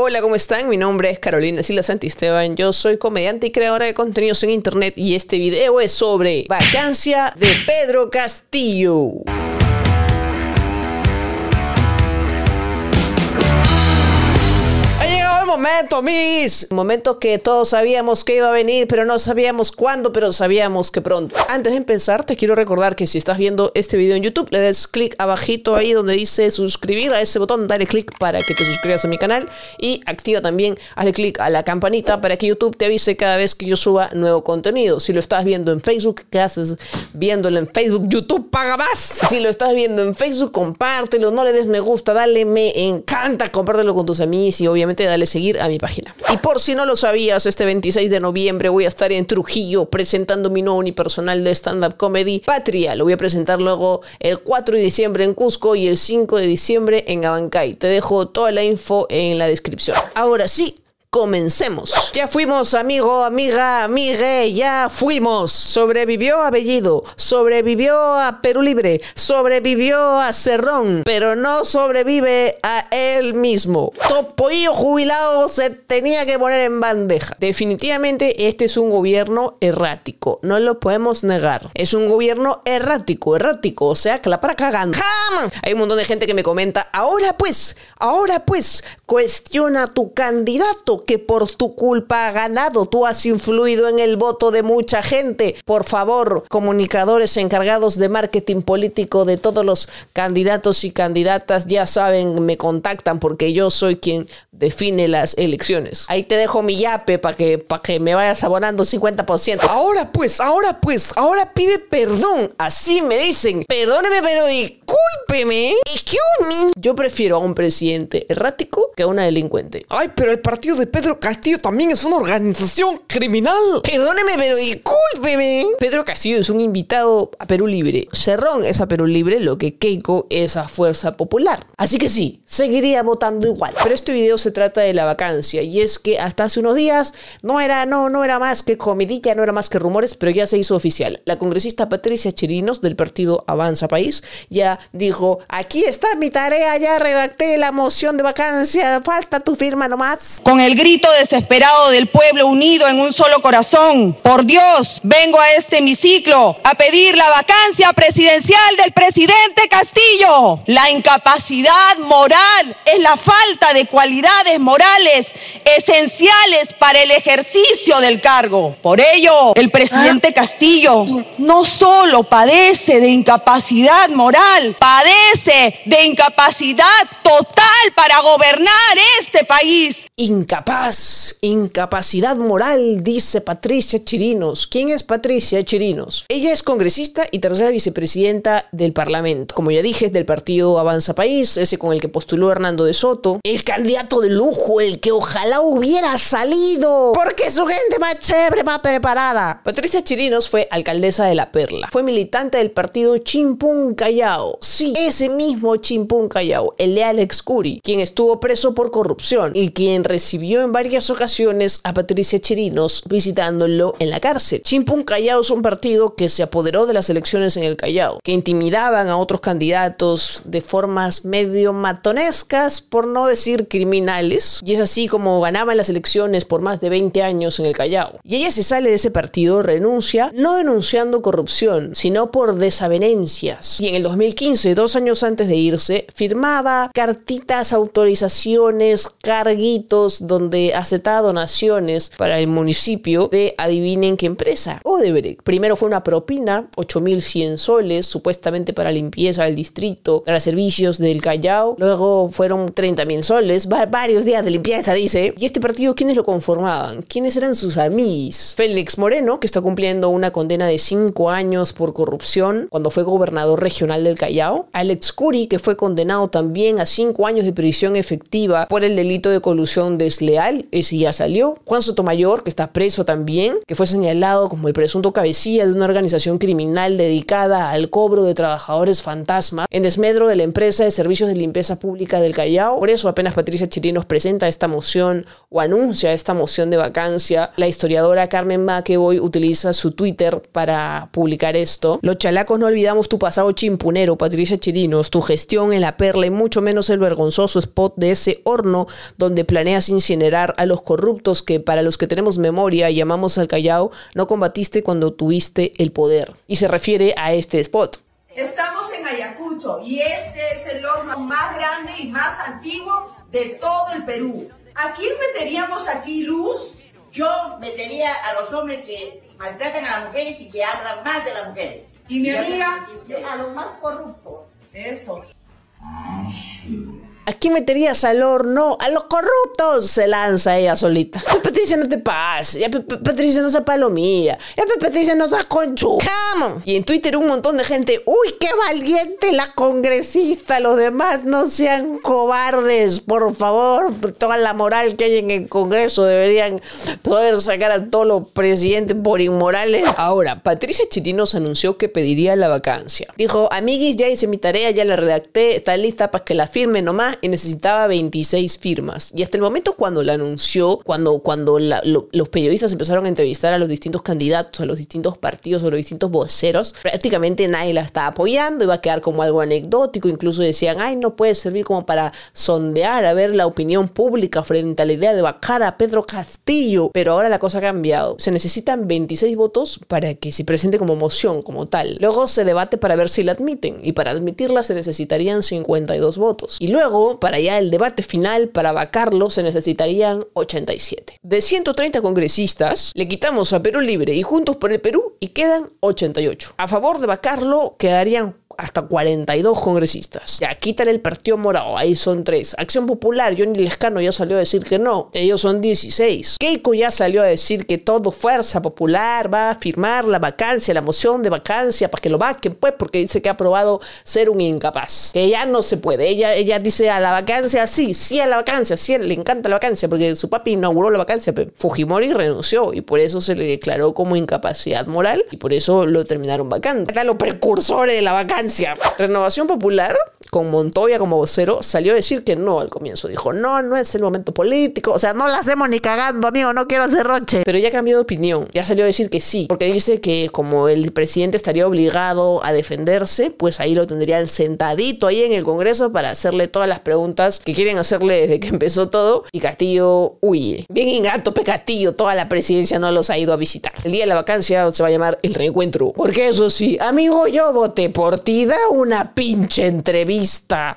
Hola, ¿cómo están? Mi nombre es Carolina Sila Santisteban. Yo soy comediante y creadora de contenidos en internet y este video es sobre vacancia de Pedro Castillo. Momento, mis. Momento que todos sabíamos que iba a venir, pero no sabíamos cuándo, pero sabíamos que pronto. Antes de empezar, te quiero recordar que si estás viendo este video en YouTube, le des clic abajito ahí donde dice suscribir a ese botón, dale clic para que te suscribas a mi canal y activa también, hazle clic a la campanita para que YouTube te avise cada vez que yo suba nuevo contenido. Si lo estás viendo en Facebook, ¿qué haces viéndolo en Facebook? YouTube paga más. Si lo estás viendo en Facebook, compártelo, no le des me gusta, dale me encanta, compártelo con tus amigos y obviamente dale seguir a mi página. Y por si no lo sabías, este 26 de noviembre voy a estar en Trujillo presentando mi nuevo unipersonal de stand-up comedy, Patria. Lo voy a presentar luego el 4 de diciembre en Cusco y el 5 de diciembre en Abancay. Te dejo toda la info en la descripción. Ahora sí, Comencemos. Ya fuimos, amigo, amiga, amigue, ya fuimos. Sobrevivió a Bellido, sobrevivió a Perú Libre, sobrevivió a Cerrón, pero no sobrevive a él mismo. Topoillo jubilado se tenía que poner en bandeja. Definitivamente este es un gobierno errático, no lo podemos negar. Es un gobierno errático, errático, o sea, que la para cagando. Hay un montón de gente que me comenta, ahora pues, ahora pues, cuestiona tu candidato que por tu culpa ha ganado. Tú has influido en el voto de mucha gente. Por favor, comunicadores encargados de marketing político de todos los candidatos y candidatas, ya saben, me contactan porque yo soy quien define las elecciones. Ahí te dejo mi yape para que, que me vayas abonando 50%. Ahora pues, ahora pues, ahora pide perdón. Así me dicen. Perdóneme, pero discúlpeme. Yo prefiero a un presidente errático que a una delincuente. Ay, pero el partido de Pedro Castillo también es una organización criminal. Perdóneme, pero discúlpeme. Pedro Castillo es un invitado a Perú Libre. Cerrón es a Perú Libre lo que Keiko es a Fuerza Popular. Así que sí, seguiría votando igual. Pero este video se trata de la vacancia y es que hasta hace unos días no era, no, no era más que comidilla, no era más que rumores, pero ya se hizo oficial. La congresista Patricia Chirinos del partido Avanza País ya dijo, aquí está mi tarea, ya redacté la moción de vacancia, falta tu firma nomás. Con el grito desesperado del pueblo unido en un solo corazón. Por Dios, vengo a este hemiciclo a pedir la vacancia presidencial del presidente Castillo. La incapacidad moral es la falta de cualidades morales esenciales para el ejercicio del cargo. Por ello, el presidente Castillo no solo padece de incapacidad moral, padece de incapacidad total para gobernar este país. Incapaz Paz, incapacidad moral, dice Patricia Chirinos. ¿Quién es Patricia Chirinos? Ella es congresista y tercera vicepresidenta del Parlamento. Como ya dije, es del partido Avanza País, ese con el que postuló Hernando de Soto. El candidato de lujo, el que ojalá hubiera salido. Porque su gente más chévere, más preparada. Patricia Chirinos fue alcaldesa de La Perla. Fue militante del partido Chimpún Callao. Sí, ese mismo Chimpún Callao, el de Alex Curi, quien estuvo preso por corrupción y quien recibió en varias ocasiones a Patricia Chirinos visitándolo en la cárcel. Chimpún Callao es un partido que se apoderó de las elecciones en el Callao, que intimidaban a otros candidatos de formas medio matonescas, por no decir criminales, y es así como ganaban las elecciones por más de 20 años en el Callao. Y ella se sale de ese partido, renuncia, no denunciando corrupción, sino por desavenencias. Y en el 2015, dos años antes de irse, firmaba cartitas, autorizaciones, carguitos, donde donde aceptaba donaciones para el municipio de adivinen qué empresa, Odebrecht. Primero fue una propina, 8.100 soles, supuestamente para limpieza del distrito, para servicios del Callao. Luego fueron 30.000 soles, varios días de limpieza, dice. ¿Y este partido quiénes lo conformaban? ¿Quiénes eran sus amigos? Félix Moreno, que está cumpliendo una condena de 5 años por corrupción cuando fue gobernador regional del Callao. Alex Curi, que fue condenado también a 5 años de prisión efectiva por el delito de colusión desleal Real, ese ya salió. Juan Sotomayor, que está preso también, que fue señalado como el presunto cabecilla de una organización criminal dedicada al cobro de trabajadores fantasma en desmedro de la empresa de servicios de limpieza pública del Callao. Por eso apenas Patricia Chirinos presenta esta moción o anuncia esta moción de vacancia, la historiadora Carmen McEvoy utiliza su Twitter para publicar esto. Los chalacos no olvidamos tu pasado chimpunero, Patricia Chirinos, tu gestión en la perla y mucho menos el vergonzoso spot de ese horno donde planeas incinerar a los corruptos que para los que tenemos memoria llamamos al Callao, no combatiste cuando tuviste el poder. Y se refiere a este spot. Estamos en Ayacucho y este es el horno más grande y más antiguo de todo el Perú. ¿A quién meteríamos aquí luz? Yo metería a los hombres que maltratan a las mujeres y que hablan mal de las mujeres. Y mi amiga, a los más corruptos. eso. ¿A quién meterías al horno? ¡A los corruptos! Se lanza ella solita. Patricia, no te pases. Ya, Patricia, no sea palomilla. Ya, Patricia, no sea conchu. Come. Y en Twitter un montón de gente. ¡Uy, qué valiente la congresista! Los demás no sean cobardes, por favor. Toda la moral que hay en el Congreso deberían poder sacar a todos los presidentes por inmorales. Ahora, Patricia Chirinos anunció que pediría la vacancia. Dijo, amiguis, ya hice mi tarea, ya la redacté, está lista para que la firme nomás y necesitaba 26 firmas. Y hasta el momento cuando la anunció, cuando, cuando los periodistas empezaron a entrevistar a los distintos candidatos, a los distintos partidos, a los distintos voceros, prácticamente nadie la estaba apoyando, iba a quedar como algo anecdótico, incluso decían, ay, no puede servir como para sondear, a ver la opinión pública frente a la idea de vacar a Pedro Castillo. Pero ahora la cosa ha cambiado. Se necesitan 26 votos para que se presente como moción, como tal. Luego se debate para ver si la admiten y para admitirla se necesitarían 52 votos. Y luego, para ya el debate final, para vacarlo, se necesitarían 87. De 130 congresistas, le quitamos a Perú Libre y Juntos por el Perú y quedan 88. A favor de vacarlo quedarían hasta 42 congresistas. Ya, quítale el Partido Morado, ahí son 3. Acción Popular, Johnny Lescano ya salió a decir que no, ellos son 16. Keiko ya salió a decir que todo Fuerza Popular va a firmar la vacancia, la moción de vacancia para que lo vaquen, pues, porque dice que ha aprobado ser un incapaz. Que ya no se puede. Ella, ella dice a la vacancia, sí, sí a la vacancia, sí, le encanta la vacancia, porque su papi inauguró la vacancia, pero Fujimori renunció y por eso se le declaró como incapacidad moral y por eso lo terminaron vacando. Acá los precursores de la vacancia. Renovación Popular, con Montoya como vocero, salió a decir que no al comienzo. Dijo, no, no es el momento político. O sea, no la hacemos ni cagando, amigo, no quiero hacer roche. Pero ya cambió de opinión. Ya salió a decir que sí. Porque dice que como el presidente estaría obligado a defenderse, pues ahí lo tendrían sentadito ahí en el Congreso para hacerle todas las preguntas que quieren hacerle desde que empezó todo. Y Castillo huye. Bien ingrato, Pe Castillo. Toda la presidencia no los ha ido a visitar. El día de la vacancia se va a llamar el reencuentro. Porque eso sí, amigo, yo voté por ti. Da una pinche entrevista.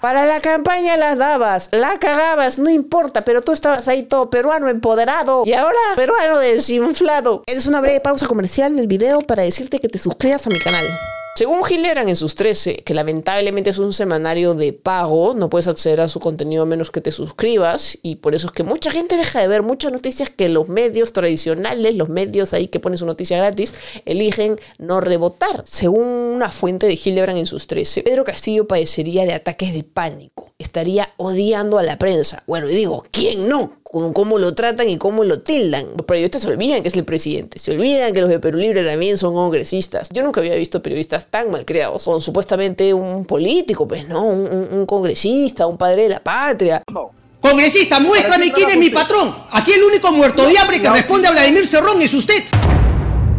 Para la campaña las dabas, la cagabas, no importa, pero tú estabas ahí todo peruano empoderado y ahora peruano desinflado. Es una breve pausa comercial del video para decirte que te suscribas a mi canal. Según Gilleran en sus 13, que lamentablemente es un semanario de pago, no puedes acceder a su contenido a menos que te suscribas y por eso es que mucha gente deja de ver muchas noticias que los medios tradicionales, los medios ahí que ponen su noticia gratis, eligen no rebotar. Según una fuente de Gilleran en sus 13, Pedro Castillo padecería de ataques de pánico, estaría odiando a la prensa. Bueno, y digo, ¿quién no? Con cómo lo tratan y cómo lo tildan. Los periodistas se olvidan que es el presidente, se olvidan que los de Perú Libre también son congresistas. Yo nunca había visto periodistas tan mal creados, con supuestamente un político, pues, ¿no? Un, un- un congresista, un padre de la patria. Congresista, muéstrame quién es mi patrón. Aquí el único muerto de hambre que responde a Vladimir Cerrón es usted.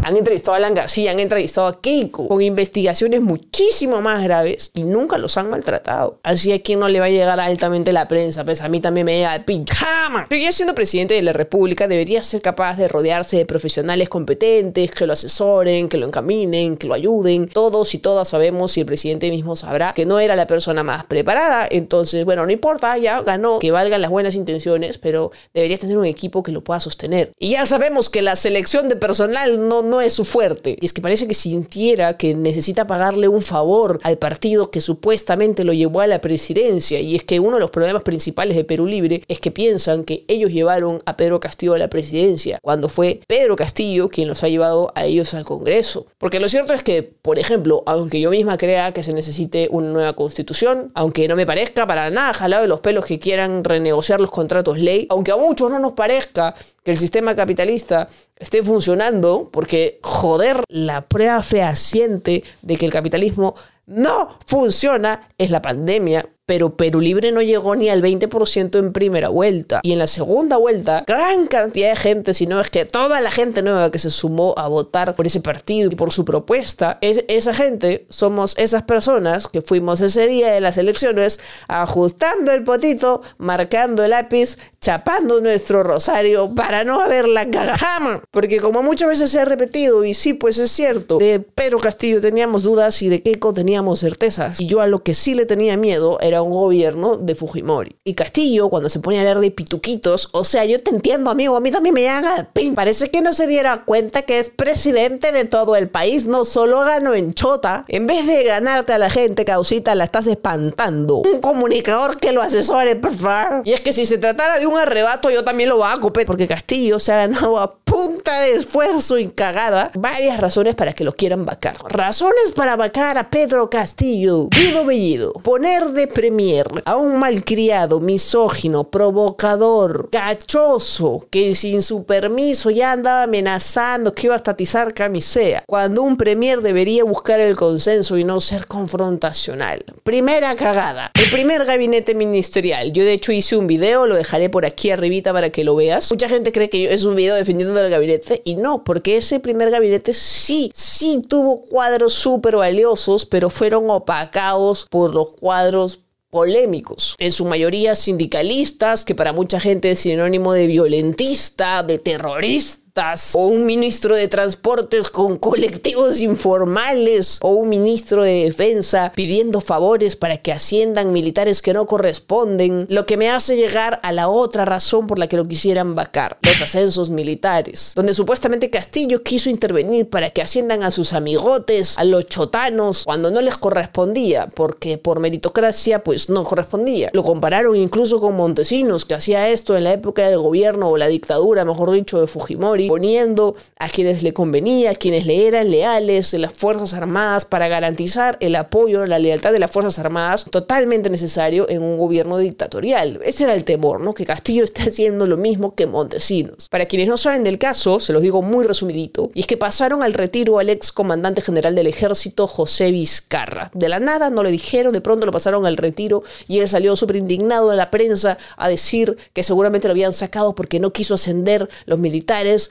Han entrevistado a Alan García, han entrevistado a Keiko con investigaciones muchísimo más graves y nunca los han maltratado. Así a quien no le va a llegar altamente la prensa, pues a mí también me llega el pinche jama. Pero ya siendo presidente de la República debería ser capaz de rodearse de profesionales competentes que lo asesoren, que lo encaminen, que lo ayuden. Todos y todas sabemos y el presidente mismo sabrá que no era la persona más preparada. Entonces, bueno, no importa, ya ganó, que valgan las buenas intenciones, pero deberías tener un equipo que lo pueda sostener. Y ya sabemos que la selección de personal no, no es su fuerte. Y es que parece que sintiera que necesita pagarle un favor al partido que supuestamente lo llevó a la presidencia. Y es que uno de los problemas principales de Perú Libre es que piensan que ellos llevaron a Pedro Castillo a la presidencia, cuando fue Pedro Castillo quien los ha llevado a ellos al Congreso. Porque lo cierto es que, por ejemplo, aunque yo misma crea que se necesite una nueva constitución, aunque no me parezca para nada jalado de los pelos que quieran renegociar los contratos ley, aunque a muchos no nos parezca que el sistema capitalista esté funcionando, porque joder, la prueba fehaciente de que el capitalismo no funciona es la pandemia pero Perú Libre no llegó ni al 20% en primera vuelta. Y en la segunda vuelta, gran cantidad de gente, si no es que toda la gente nueva que se sumó a votar por ese partido y por su propuesta, es, esa gente somos esas personas que fuimos ese día de las elecciones ajustando el potito, marcando el lápiz, chapando nuestro rosario para no haber la cagajama. Porque como muchas veces se ha repetido, y sí, pues es cierto, de Pedro Castillo teníamos dudas y de Keiko teníamos certezas. Y yo a lo que sí le tenía miedo era un gobierno de Fujimori. Y Castillo, cuando se pone a leer de pituquitos, o sea, yo te entiendo, amigo, a mí también me al pin. Parece que no se diera cuenta que es presidente de todo el país, no solo ganó en chota. En vez de ganarte a la gente, causita, la estás espantando. Un comunicador que lo asesore, por favor. Y es que si se tratara de un arrebato, yo también lo hago, porque Castillo se ha ganado a punta de esfuerzo y cagada varias razones para que lo quieran vacar. Razones para vacar a Pedro Castillo. Guido Bellido. Poner de a un malcriado, misógino, provocador, gachoso, que sin su permiso ya andaba amenazando que iba a estatizar camisea, cuando un premier debería buscar el consenso y no ser confrontacional. Primera cagada. El primer gabinete ministerial. Yo de hecho hice un video, lo dejaré por aquí arribita para que lo veas. Mucha gente cree que es un video defendiendo del gabinete y no, porque ese primer gabinete sí, sí tuvo cuadros súper valiosos, pero fueron opacados por los cuadros polémicos, en su mayoría sindicalistas, que para mucha gente es sinónimo de violentista, de terrorista o un ministro de transportes con colectivos informales o un ministro de defensa pidiendo favores para que asciendan militares que no corresponden, lo que me hace llegar a la otra razón por la que lo quisieran vacar, los ascensos militares, donde supuestamente Castillo quiso intervenir para que asciendan a sus amigotes, a los chotanos, cuando no les correspondía, porque por meritocracia pues no correspondía. Lo compararon incluso con Montesinos, que hacía esto en la época del gobierno o la dictadura, mejor dicho, de Fujimori poniendo a quienes le convenía, a quienes le eran leales de las Fuerzas Armadas para garantizar el apoyo, la lealtad de las Fuerzas Armadas totalmente necesario en un gobierno dictatorial. Ese era el temor, ¿no? Que Castillo esté haciendo lo mismo que Montesinos. Para quienes no saben del caso, se los digo muy resumidito, y es que pasaron al retiro al ex comandante general del ejército José Vizcarra. De la nada no le dijeron, de pronto lo pasaron al retiro y él salió súper indignado a la prensa a decir que seguramente lo habían sacado porque no quiso ascender los militares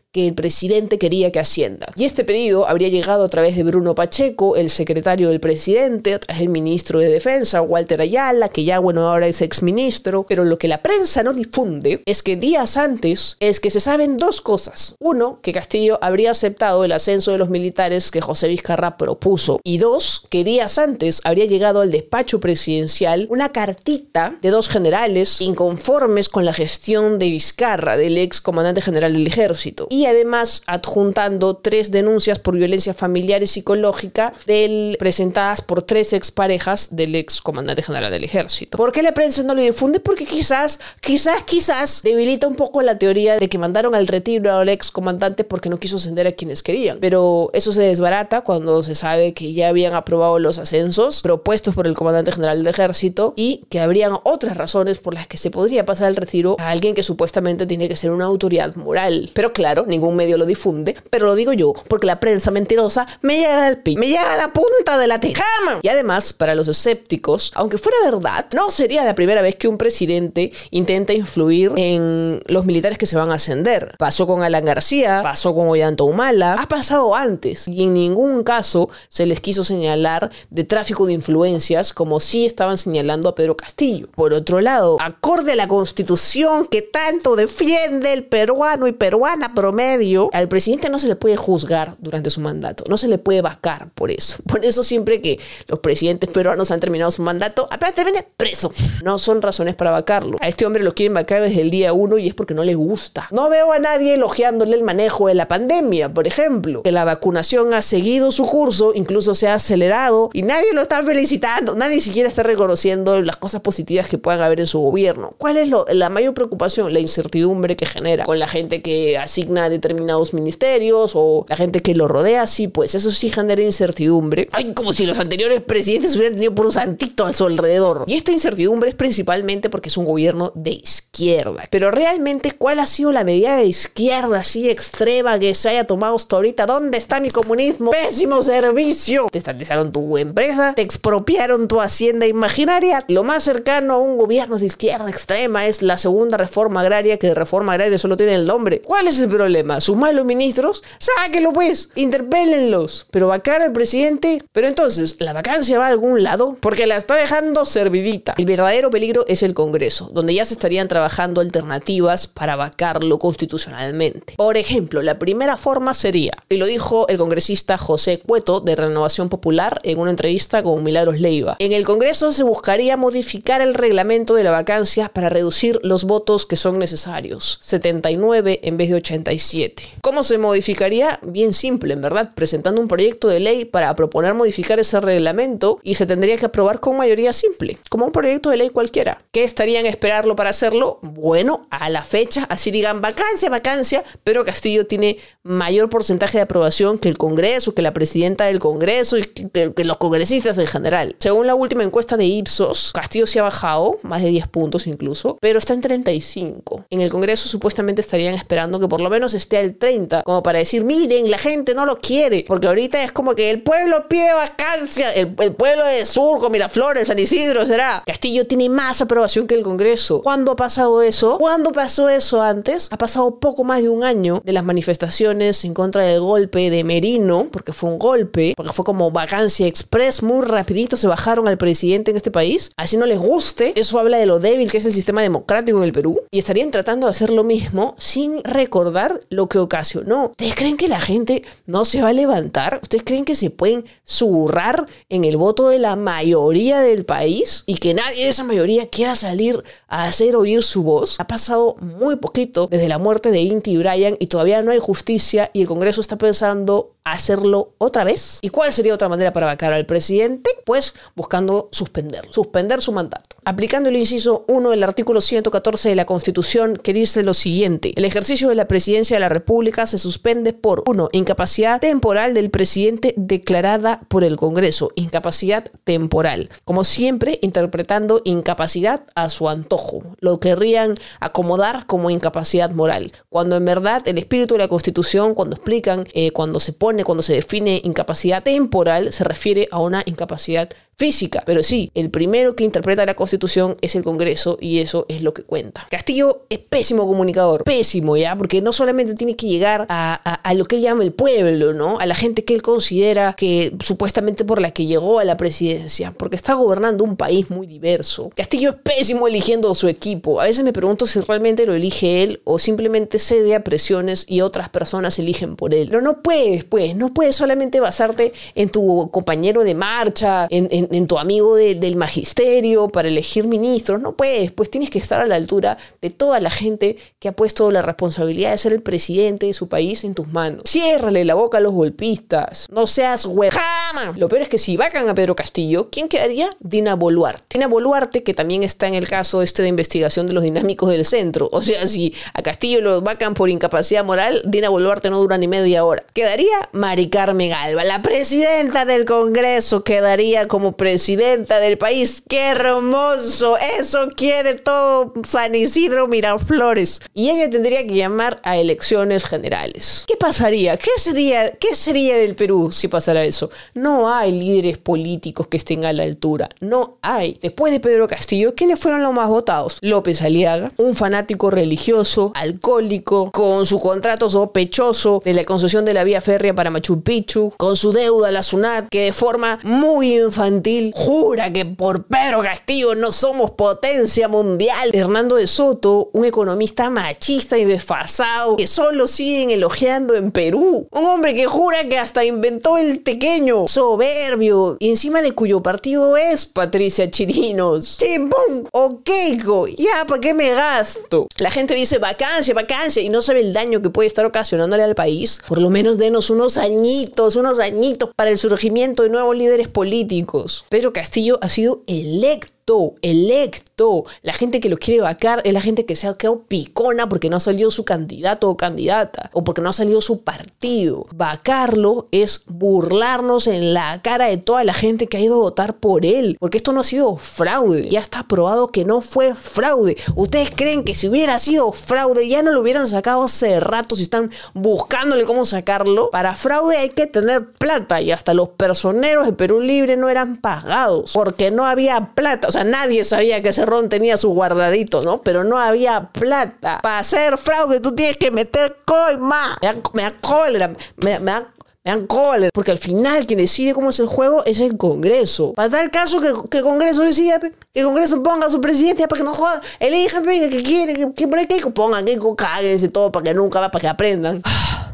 que el presidente quería que ascienda. Y este pedido habría llegado a través de Bruno Pacheco, el secretario del presidente, a través del ministro de Defensa, Walter Ayala, que ya bueno ahora es exministro, pero lo que la prensa no difunde es que días antes es que se saben dos cosas. Uno, que Castillo habría aceptado el ascenso de los militares que José Vizcarra propuso. Y dos, que días antes habría llegado al despacho presidencial una cartita de dos generales inconformes con la gestión de Vizcarra, del ex comandante general del ejército además adjuntando tres denuncias por violencia familiar y psicológica del, presentadas por tres exparejas del ex comandante general del ejército. ¿Por qué la prensa no lo difunde? Porque quizás, quizás, quizás debilita un poco la teoría de que mandaron al retiro al ex comandante porque no quiso ascender a quienes querían. Pero eso se desbarata cuando se sabe que ya habían aprobado los ascensos propuestos por el comandante general del ejército y que habrían otras razones por las que se podría pasar el retiro a alguien que supuestamente tiene que ser una autoridad moral. Pero claro, ningún medio lo difunde, pero lo digo yo porque la prensa mentirosa me llega al pi, me llega a la punta de la tejama. Y además, para los escépticos, aunque fuera verdad, no sería la primera vez que un presidente intenta influir en los militares que se van a ascender. Pasó con Alan García, pasó con Ollanta Humala, ha pasado antes y en ningún caso se les quiso señalar de tráfico de influencias como sí estaban señalando a Pedro Castillo. Por otro lado, acorde a la constitución que tanto defiende el peruano y peruana promedio medio, al presidente no se le puede juzgar durante su mandato, no se le puede vacar por eso. Por eso siempre que los presidentes peruanos han terminado su mandato, apenas termina preso. No son razones para vacarlo. A este hombre lo quieren vacar desde el día uno y es porque no le gusta. No veo a nadie elogiándole el manejo de la pandemia, por ejemplo. Que la vacunación ha seguido su curso, incluso se ha acelerado y nadie lo está felicitando, nadie siquiera está reconociendo las cosas positivas que puedan haber en su gobierno. ¿Cuál es la mayor preocupación? La incertidumbre que genera con la gente que asigna determinados ministerios o la gente que lo rodea. Sí, pues eso sí genera incertidumbre. Ay, como si los anteriores presidentes hubieran tenido por un santito a su alrededor. Y esta incertidumbre es principalmente porque es un gobierno de izquierda. Pero realmente, ¿cuál ha sido la medida de izquierda así extrema que se haya tomado hasta ahorita? ¿Dónde está mi comunismo? Pésimo servicio. Te estatizaron tu empresa, te expropiaron tu hacienda imaginaria. Lo más cercano a un gobierno de izquierda extrema es la segunda reforma agraria, que de reforma agraria solo tiene el nombre. ¿Cuál es el problema? ¿Sus malos ministros? Sáquenlo pues, interpélenlos. Pero vacar al presidente. Pero entonces, ¿la vacancia va a algún lado? Porque la está dejando servidita. El verdadero peligro es el Congreso, donde ya se estarían trabajando alternativas para vacarlo constitucionalmente. Por ejemplo, la primera forma sería, y lo dijo el congresista José Cueto de Renovación Popular en una entrevista con Milagros Leiva. En el Congreso se buscaría modificar el reglamento de la vacancia para reducir los votos que son necesarios, 79 en vez de 87. ¿Cómo se modificaría? Bien simple, en verdad, presentando un proyecto de ley para proponer modificar ese reglamento y se tendría que aprobar con mayoría simple, como un proyecto de ley cualquiera. ¿Qué estarían esperarlo para hacerlo? Bueno, a la fecha, así digan vacancia, vacancia, pero Castillo tiene mayor porcentaje de aprobación que el Congreso, que la presidenta del Congreso y que, que los congresistas en general. Según la última encuesta de Ipsos, Castillo se ha bajado, más de 10 puntos incluso, pero está en 35. En el Congreso supuestamente estarían esperando que por lo menos esté al 30, como para decir, miren, la gente no lo quiere, porque ahorita es como que el pueblo pide vacancia, el, pueblo de Surco, Miraflores, San Isidro, será. Castillo tiene más aprobación que el Congreso. ¿Cuándo ha pasado eso? ¿Cuándo pasó eso antes? Ha pasado poco más de un año de las manifestaciones en contra del golpe de Merino, porque fue un golpe, porque fue como vacancia express, muy rapidito se bajaron al presidente en este país. Así no les guste, eso habla de lo débil que es el sistema democrático en el Perú. Y estarían tratando de hacer lo mismo sin recordar lo que ocasionó. ¿Ustedes creen que la gente no se va a levantar? ¿Ustedes creen que se pueden zurrar en el voto de la mayoría del país y que nadie de esa mayoría quiera salir a hacer oír su voz? Ha pasado muy poquito desde la muerte de Inti Bryan y todavía no hay justicia y el Congreso está pensando hacerlo otra vez. ¿Y cuál sería otra manera para vacar al presidente? Pues buscando suspender, suspender su mandato. Aplicando el inciso 1 del artículo 114 de la Constitución que dice lo siguiente, el ejercicio de la presidencia de la República se suspende por 1. Incapacidad temporal del presidente declarada por el Congreso, incapacidad temporal. Como siempre, interpretando incapacidad a su antojo. Lo querrían acomodar como incapacidad moral, cuando en verdad el espíritu de la Constitución, cuando explican, eh, cuando se pone cuando se define incapacidad temporal, se refiere a una incapacidad física. Pero sí, el primero que interpreta la constitución es el Congreso y eso es lo que cuenta. Castillo es pésimo comunicador, pésimo ya, porque no solamente tiene que llegar a, lo que él llama el pueblo, ¿no? A la gente que él considera que supuestamente por la que llegó a la presidencia, porque está gobernando un país muy diverso. Castillo es pésimo eligiendo su equipo. A veces me pregunto si realmente lo elige él o simplemente cede a presiones y otras personas eligen por él. Pero no puedes, pues, no puedes solamente basarte en tu compañero de marcha, en en tu amigo del magisterio para elegir ministros. No puedes, pues tienes que estar a la altura de toda la gente que ha puesto la responsabilidad de ser el presidente de su país en tus manos. Ciérrale la boca a los golpistas. No seas huevama. Lo peor es que si vacan a Pedro Castillo, ¿quién quedaría? Dina Boluarte. Dina Boluarte, que también está en el caso este de investigación de los dinámicos del centro. O sea, si a Castillo lo vacan por incapacidad moral, Dina Boluarte no dura ni media hora. Quedaría Mari Carmen Alba, la presidenta del Congreso, quedaría como presidenta del país. ¡Qué hermoso! Eso quiere todo San Isidro Miraflores. Y ella tendría que llamar a elecciones generales. ¿Qué pasaría? ¿Qué sería, qué sería del Perú si pasara eso? No hay líderes políticos que estén a la altura. No hay. Después de Pedro Castillo, ¿quiénes fueron los más votados? López Aliaga, un fanático religioso, alcohólico, con su contrato sospechoso de la concesión de la vía férrea para Machu Picchu, con su deuda a la SUNAT, que de forma muy infantil jura que por Pedro Castillo no somos potencia mundial. Hernando de Soto, un economista machista y desfasado, que solo siguen elogiando en Perú. Un hombre que jura que hasta inventó el tequeño, soberbio, y encima de cuyo partido es Patricia Chirinos. Chimbum o ya, ¿para qué me gasto? La gente dice vacancia, vacancia, y no sabe el daño que puede estar ocasionándole al país. Por lo menos denos unos añitos, unos añitos para el surgimiento de nuevos líderes políticos. Pedro Castillo ha sido electo electo, La gente que lo quiere vacar es la gente que se ha quedado picona porque no ha salido su candidato o candidata o porque no ha salido su partido. Vacarlo es burlarnos en la cara de toda la gente que ha ido a votar por él, porque esto no ha sido fraude. Ya está probado que no fue fraude. ¿Ustedes creen que si hubiera sido fraude ya no lo hubieran sacado hace rato si están buscándole cómo sacarlo? Para fraude hay que tener plata y hasta los personeros de Perú Libre no eran pagados porque no había plata. O sea, nadie sabía que Cerrón tenía su guardadito, ¿no? Pero no había plata. Para hacer fraude tú tienes que meter coima. Me da, me da cólera, me, me me dan cólera, porque al final quien decide cómo es el juego es el Congreso. Para dar caso que, el Congreso decida, que el Congreso ponga a su presidente para que no jodan, elijan que quiere, que, que, que, que pongan, que cáguense todo para que nunca va, para que aprendan.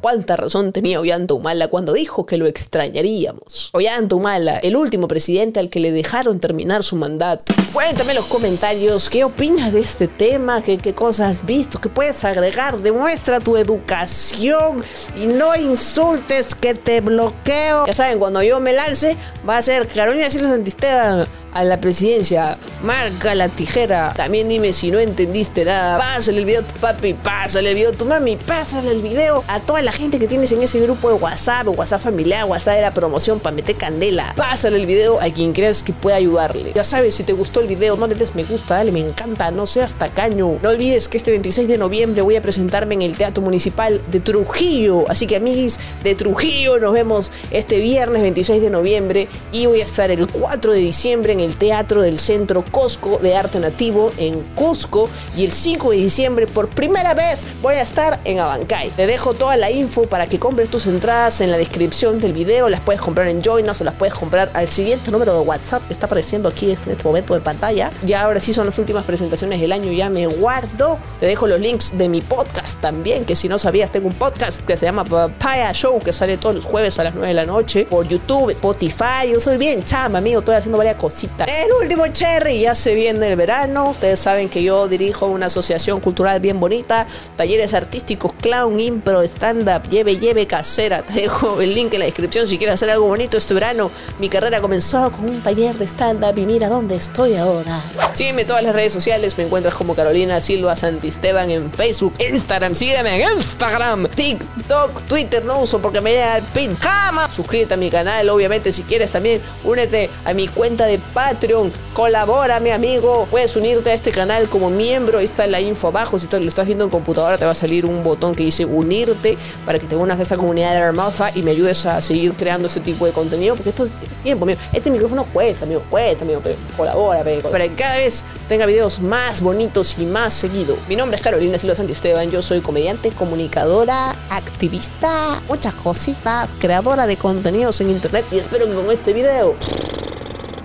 Cuánta razón tenía Ollanta Humala cuando dijo que lo extrañaríamos. Ollanta Humala, el último presidente al que le dejaron terminar su mandato. Cuéntame en los comentarios qué opinas de este tema, qué, cosas has visto, qué puedes agregar. Demuestra tu educación y no insultes que te bloqueo. Ya saben, cuando yo me lance, va a ser Carolina Silva Santisteban a la presidencia. Marca la tijera. También dime si no entendiste nada. Pásale el video a tu papi, pásale el video a tu mami, pásale el video a toda la gente que tienes en ese grupo de WhatsApp, WhatsApp familiar, WhatsApp de la promoción para meter candela. Pásale el video a quien creas que pueda ayudarle. Ya sabes, si te gustó el video, no le des me gusta, dale me encanta, no seas tacaño. No olvides que este 26 de noviembre voy a presentarme en el Teatro Municipal de Trujillo. Así que amigos de Trujillo, nos vemos este viernes 26 de noviembre y voy a estar el 4 de diciembre en el Teatro del Centro Cusco de Arte Nativo en Cusco y el 5 de diciembre por primera vez voy a estar en Abancay. Te dejo toda la info para que compres tus entradas en la descripción del video, las puedes comprar en Join o las puedes comprar al siguiente número de WhatsApp que está apareciendo aquí en este momento de pantalla. Ya ahora sí son las últimas presentaciones del año, ya me guardo. Te dejo los links de mi podcast también, que si no sabías tengo un podcast que se llama Papaya Show que sale todos los jueves a las 9 de la noche por YouTube, Spotify. Yo soy bien chama, amigo, estoy haciendo varias cositas el último cherry, ya se viene el verano. Ustedes saben que yo dirijo una asociación cultural bien bonita. Talleres artísticos, clown, impro, stand-up, lleve, lleve, casera. Te dejo el link en la descripción si quieres hacer algo bonito este verano. Mi carrera comenzó con un taller de stand-up y mira dónde estoy ahora. Sígueme todas las redes sociales. Me encuentras como Carolina Silva Santisteban en Facebook, Instagram. Sígueme en Instagram, TikTok, Twitter. No uso porque me da el pin. ¡Jama! Suscríbete a mi canal, obviamente. Si quieres también, únete a mi cuenta de Patreon. Colabora, mi amigo. Puedes unirte a este canal como miembro. Ahí está la info abajo. Si lo estás viendo en computadora, te va a salir un botón que dice unirte para que te unas a esta comunidad de Hermosa y me ayudes a seguir creando ese tipo de contenido. Porque esto, es tiempo, amigo. Este micrófono cuesta, amigo. Cuesta, amigo. Pero colabora, para que cada vez tenga videos más bonitos y más seguido. Mi nombre es Carolina Silva Santisteban. Yo soy comediante, comunicadora, activista, muchas cositas, creadora de contenidos en internet. Y espero que con este video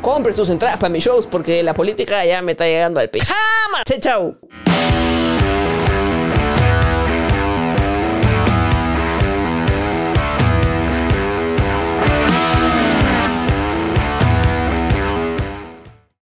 compres tus entradas para mis shows porque la política ya me está llegando al pijama. Chao.